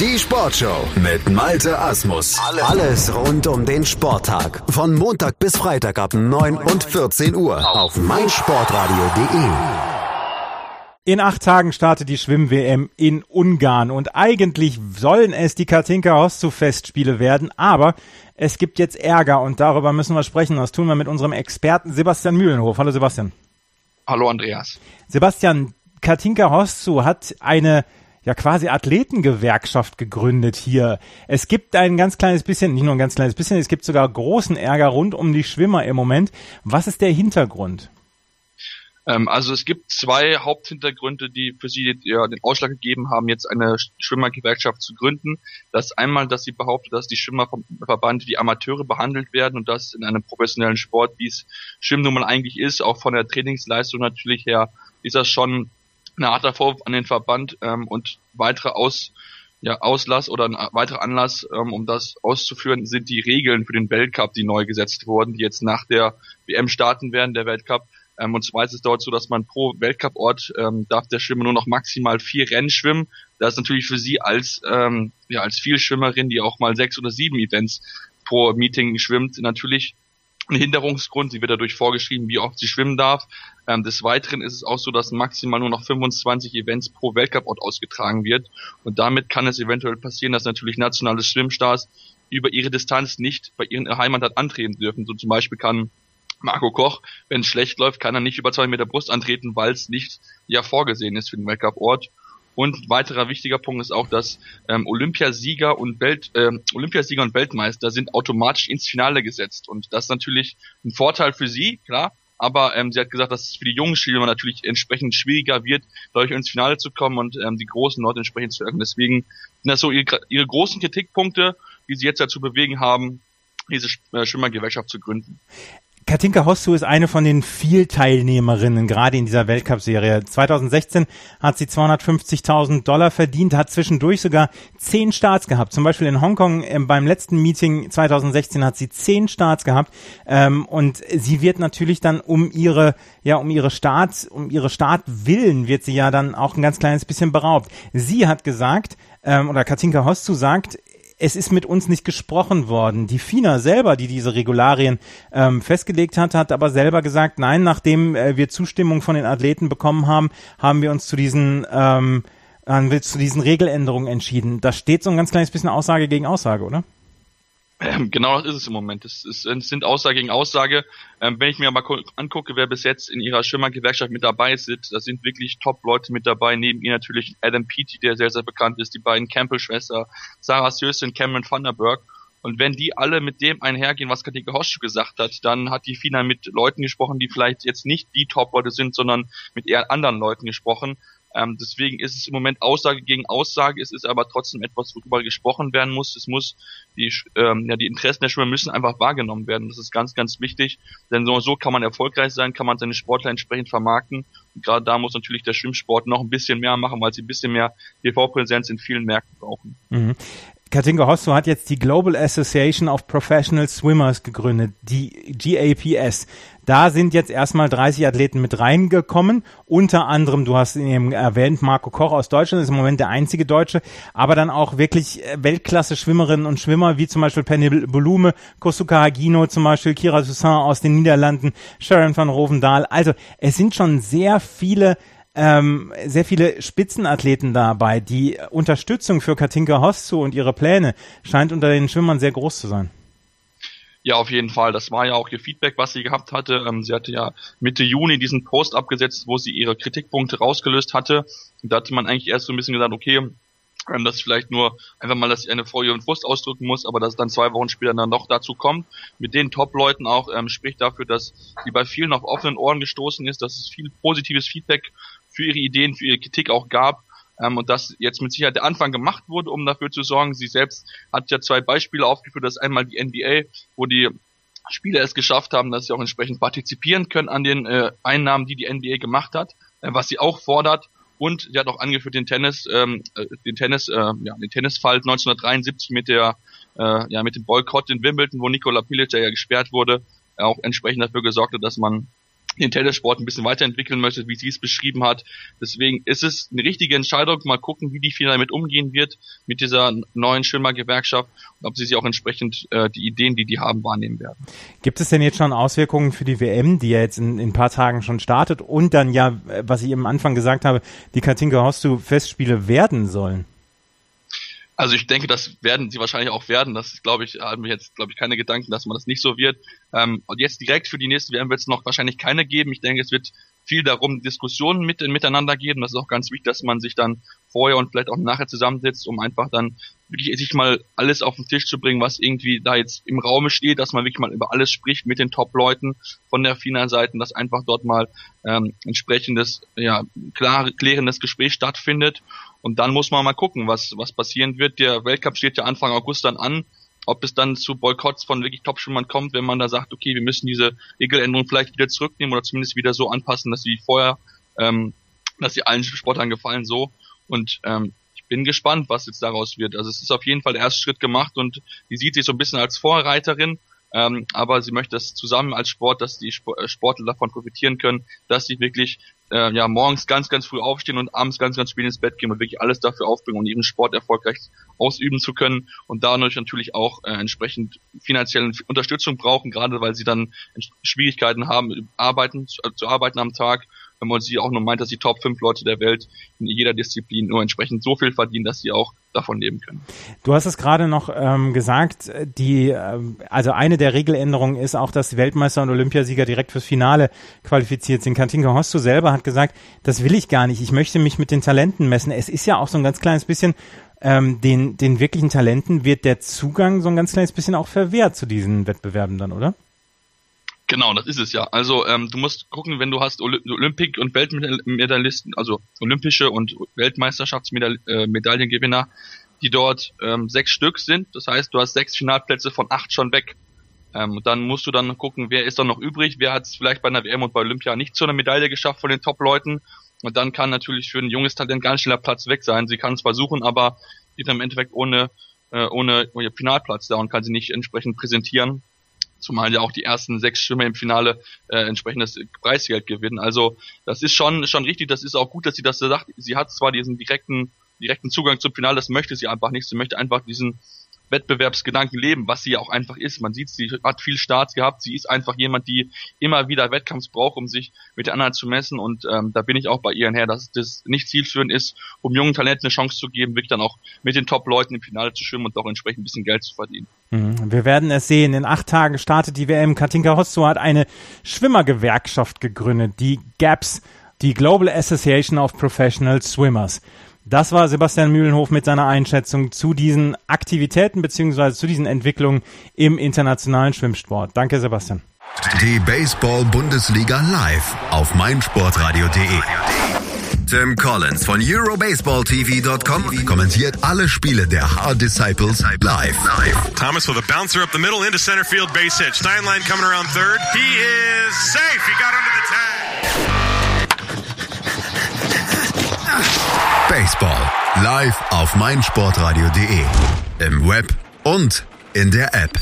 Die Sportshow mit Malte Asmus. Alles rund um den Sporttag. Von Montag bis Freitag ab 9 und 14 Uhr auf meinsportradio.de. In acht Tagen startet die Schwimm-WM in Ungarn und eigentlich sollen es die Katinka Hostu Festspiele werden, aber es gibt jetzt Ärger und darüber müssen wir sprechen. Das tun wir mit unserem Experten Sebastian Mühlenhof. Hallo Sebastian. Hallo Andreas. Sebastian, Katinka Hostu hat eine ja quasi Athletengewerkschaft gegründet hier. Es gibt ein ganz kleines bisschen, nicht nur ein ganz kleines bisschen, es gibt sogar großen Ärger rund um die Schwimmer im Moment. Was ist der Hintergrund? Ähm, also es gibt zwei Haupthintergründe, die für sie ja, den Ausschlag gegeben haben, jetzt eine Schwimmergewerkschaft zu gründen. Das einmal, dass sie behauptet, dass die Schwimmer vom Verband wie Amateure behandelt werden und das in einem professionellen Sport, wie es Schwimmen nun mal eigentlich ist, auch von der Trainingsleistung natürlich her, ist das schon eine Art Vorwurf an den Verband ähm, und weitere Aus, ja, Auslass oder ein weiterer Anlass, ähm, um das auszuführen, sind die Regeln für den Weltcup, die neu gesetzt wurden, die jetzt nach der WM starten werden, der Weltcup. Ähm, und zwar ist es dort so, dass man pro Weltcup-Ort ähm, darf der Schwimmer nur noch maximal vier Rennen schwimmen. Das ist natürlich für sie als, ähm, ja, als Vielschwimmerin, die auch mal sechs oder sieben Events pro Meeting schwimmt, natürlich ein Hinderungsgrund. Sie wird dadurch vorgeschrieben, wie oft sie schwimmen darf. Ähm, des Weiteren ist es auch so, dass maximal nur noch 25 Events pro Weltcuport ausgetragen wird. Und damit kann es eventuell passieren, dass natürlich nationale Schwimmstars über ihre Distanz nicht bei ihren Heimatort antreten dürfen. So zum Beispiel kann Marco Koch, wenn es schlecht läuft, kann er nicht über zwei Meter Brust antreten, weil es nicht ja vorgesehen ist für den Weltcup-Ort. Und weiterer wichtiger Punkt ist auch, dass ähm, Olympiasieger und Welt, äh, Olympiasieger und Weltmeister sind automatisch ins Finale gesetzt. Und das ist natürlich ein Vorteil für sie, klar. Aber ähm, sie hat gesagt, dass es für die jungen Schwimmer natürlich entsprechend schwieriger wird, dadurch ins Finale zu kommen und ähm, die großen Leute entsprechend zu ärgern. Deswegen sind das so ihre, ihre großen Kritikpunkte, die sie jetzt dazu bewegen haben, diese äh, Schwimmergewerkschaft zu gründen. Katinka Hostu ist eine von den vielen Teilnehmerinnen, gerade in dieser Weltcup-Serie. 2016 hat sie 250.000 Dollar verdient, hat zwischendurch sogar zehn Starts gehabt. Zum Beispiel in Hongkong äh, beim letzten Meeting 2016 hat sie zehn Starts gehabt. Ähm, und sie wird natürlich dann um ihre, ja, um ihre Start, um ihre Startwillen wird sie ja dann auch ein ganz kleines bisschen beraubt. Sie hat gesagt, ähm, oder Katinka Hostu sagt, es ist mit uns nicht gesprochen worden. Die FINA selber, die diese Regularien ähm, festgelegt hat, hat aber selber gesagt, nein, nachdem äh, wir Zustimmung von den Athleten bekommen haben, haben wir uns zu diesen ähm, haben wir zu diesen Regeländerungen entschieden. Da steht so ein ganz kleines bisschen Aussage gegen Aussage, oder? Ähm, genau das ist es im Moment. Es, ist, es sind Aussage gegen Aussage. Ähm, wenn ich mir mal angucke, wer bis jetzt in ihrer Schimmergewerkschaft mit dabei sitzt, da sind wirklich Top-Leute mit dabei. Neben ihr natürlich Adam Peaty, der sehr, sehr bekannt ist, die beiden Campbell-Schwester, Sarah Sös und Cameron Vanderberg. Und wenn die alle mit dem einhergehen, was Katika Hosch gesagt hat, dann hat die FINA mit Leuten gesprochen, die vielleicht jetzt nicht die Top-Leute sind, sondern mit eher anderen Leuten gesprochen. Ähm, deswegen ist es im Moment Aussage gegen Aussage. Es ist aber trotzdem etwas, worüber gesprochen werden muss. Es muss die, ähm, ja, die Interessen der Schwimmer müssen einfach wahrgenommen werden. Das ist ganz, ganz wichtig. Denn so, so kann man erfolgreich sein, kann man seine Sportler entsprechend vermarkten. Und gerade da muss natürlich der Schwimmsport noch ein bisschen mehr machen, weil sie ein bisschen mehr TV-Präsenz in vielen Märkten brauchen. Mhm. Katinka Hosso hat jetzt die Global Association of Professional Swimmers gegründet, die GAPS. Da sind jetzt erstmal 30 Athleten mit reingekommen. Unter anderem, du hast ihn eben erwähnt, Marco Koch aus Deutschland ist im Moment der einzige Deutsche, aber dann auch wirklich äh, Weltklasse-Schwimmerinnen und Schwimmer, wie zum Beispiel Penny Bolume, Kosuka Hagino, zum Beispiel Kira Toussaint aus den Niederlanden, Sharon van Rovendahl. Also es sind schon sehr viele ähm, sehr viele Spitzenathleten dabei. Die Unterstützung für Katinka Hoszu und ihre Pläne scheint unter den Schwimmern sehr groß zu sein. Ja, auf jeden Fall. Das war ja auch ihr Feedback, was sie gehabt hatte. Ähm, sie hatte ja Mitte Juni diesen Post abgesetzt, wo sie ihre Kritikpunkte rausgelöst hatte. Und da hatte man eigentlich erst so ein bisschen gesagt, okay, ähm, das vielleicht nur einfach mal, dass sie eine Frau ihren Frust ausdrücken muss, aber dass es dann zwei Wochen später dann doch dazu kommt. Mit den Top-Leuten auch ähm, spricht dafür, dass sie bei vielen auf offenen Ohren gestoßen ist, dass es viel positives Feedback für ihre Ideen, für ihre Kritik auch gab. Ähm, und dass jetzt mit Sicherheit der Anfang gemacht wurde, um dafür zu sorgen. Sie selbst hat ja zwei Beispiele aufgeführt. Das ist einmal die NBA, wo die Spieler es geschafft haben, dass sie auch entsprechend partizipieren können an den äh, Einnahmen, die die NBA gemacht hat, äh, was sie auch fordert. Und sie hat auch angeführt den Tennis, ähm, äh, den Tennis, äh, ja, den Tennisfall 1973 mit der, äh, ja, mit dem Boykott in Wimbledon, wo Nikola Pilic ja gesperrt wurde, auch entsprechend dafür gesorgt hat, dass man den Tennissport ein bisschen weiterentwickeln möchte, wie sie es beschrieben hat. Deswegen ist es eine richtige Entscheidung. Mal gucken, wie die FINA damit umgehen wird, mit dieser neuen Schwimmergewerkschaft und ob sie sich auch entsprechend äh, die Ideen, die die haben, wahrnehmen werden. Gibt es denn jetzt schon Auswirkungen für die WM, die ja jetzt in, in ein paar Tagen schon startet und dann ja, was ich am Anfang gesagt habe, die Katinka Hostu Festspiele werden sollen? Also ich denke, das werden sie wahrscheinlich auch werden. Das glaube ich, haben wir jetzt, glaube ich, keine Gedanken, dass man das nicht so wird. Ähm, und jetzt direkt für die nächste WM wird es noch wahrscheinlich keine geben. Ich denke, es wird viel darum Diskussionen mit, miteinander geben. Das ist auch ganz wichtig, dass man sich dann vorher und vielleicht auch nachher zusammensetzt, um einfach dann wirklich sich mal alles auf den Tisch zu bringen, was irgendwie da jetzt im Raume steht, dass man wirklich mal über alles spricht mit den Top-Leuten von der FINA-Seite, dass einfach dort mal ähm, entsprechendes, ja, klar, klärendes Gespräch stattfindet. Und dann muss man mal gucken, was, was passieren wird. Der Weltcup steht ja Anfang August dann an ob es dann zu Boykotts von wirklich Top-Schwimmern kommt, wenn man da sagt, okay, wir müssen diese Regeländerung vielleicht wieder zurücknehmen oder zumindest wieder so anpassen, dass sie vorher, ähm, dass sie allen Sportlern gefallen, so. Und ähm, ich bin gespannt, was jetzt daraus wird. Also es ist auf jeden Fall der erste Schritt gemacht und die sieht sich so ein bisschen als Vorreiterin, ähm, aber sie möchte das zusammen als Sport, dass die äh, Sportler davon profitieren können, dass sie wirklich äh, ja morgens ganz, ganz früh aufstehen und abends ganz, ganz spät ins Bett gehen und wirklich alles dafür aufbringen, um ihren Sport erfolgreich ausüben zu können und dadurch natürlich auch äh, entsprechend finanzielle Unterstützung brauchen, gerade weil sie dann Schwierigkeiten haben, arbeiten, zu, zu arbeiten am Tag wenn man sie auch nur meint, dass die Top 5 Leute der Welt in jeder Disziplin nur entsprechend so viel verdienen, dass sie auch davon leben können. Du hast es gerade noch ähm, gesagt, die, äh, also eine der Regeländerungen ist auch, dass Weltmeister und Olympiasieger direkt fürs Finale qualifiziert sind. Katinka Hostu selber hat gesagt, das will ich gar nicht, ich möchte mich mit den Talenten messen. Es ist ja auch so ein ganz kleines bisschen ähm, den, den wirklichen Talenten wird der Zugang so ein ganz kleines bisschen auch verwehrt zu diesen Wettbewerben dann, oder? Genau, das ist es ja. Also ähm, du musst gucken, wenn du hast Olympik- und Weltmedaillisten, also olympische und Weltmeisterschaftsmedaillengewinner, äh, die dort ähm, sechs Stück sind. Das heißt, du hast sechs Finalplätze von acht schon weg. Ähm, dann musst du dann gucken, wer ist dann noch übrig, wer hat es vielleicht bei einer WM und bei Olympia nicht zu einer Medaille geschafft von den Top-Leuten. Und dann kann natürlich für ein junges Talent ganz schneller Platz weg sein. Sie kann es versuchen, aber ist im Endeffekt ohne, äh, ohne, ohne Finalplatz da und kann sie nicht entsprechend präsentieren zumal ja auch die ersten sechs Schwimmer im Finale äh, entsprechendes Preisgeld gewinnen. Also das ist schon schon richtig, das ist auch gut, dass sie das sagt. Sie hat zwar diesen direkten direkten Zugang zum Finale, das möchte sie einfach nicht. Sie möchte einfach diesen Wettbewerbsgedanken leben, was sie ja auch einfach ist. Man sieht, sie hat viel Starts gehabt. Sie ist einfach jemand, die immer wieder Wettkampf braucht, um sich mit den anderen zu messen. Und ähm, da bin ich auch bei ihr her, dass das nicht zielführend ist, um jungen Talenten eine Chance zu geben, wirklich dann auch mit den Top-Leuten im Finale zu schwimmen und auch entsprechend ein bisschen Geld zu verdienen. Mhm. Wir werden es sehen. In acht Tagen startet die WM. Katinka Hosso hat eine Schwimmergewerkschaft gegründet, die GAPS, die Global Association of Professional Swimmers. Das war Sebastian Mühlenhof mit seiner Einschätzung zu diesen Aktivitäten beziehungsweise zu diesen Entwicklungen im internationalen Schwimmsport. Danke, Sebastian. Die Baseball-Bundesliga live auf meinsportradio.de. Tim Collins von EuroBaseballTV.com kommentiert alle Spiele der Hard Disciples live. Thomas with a bouncer up the middle into center field base hit. Steinlein coming around third. He is safe. He got under the tag. Baseball live auf meinsportradio.de. Im Web und in der App.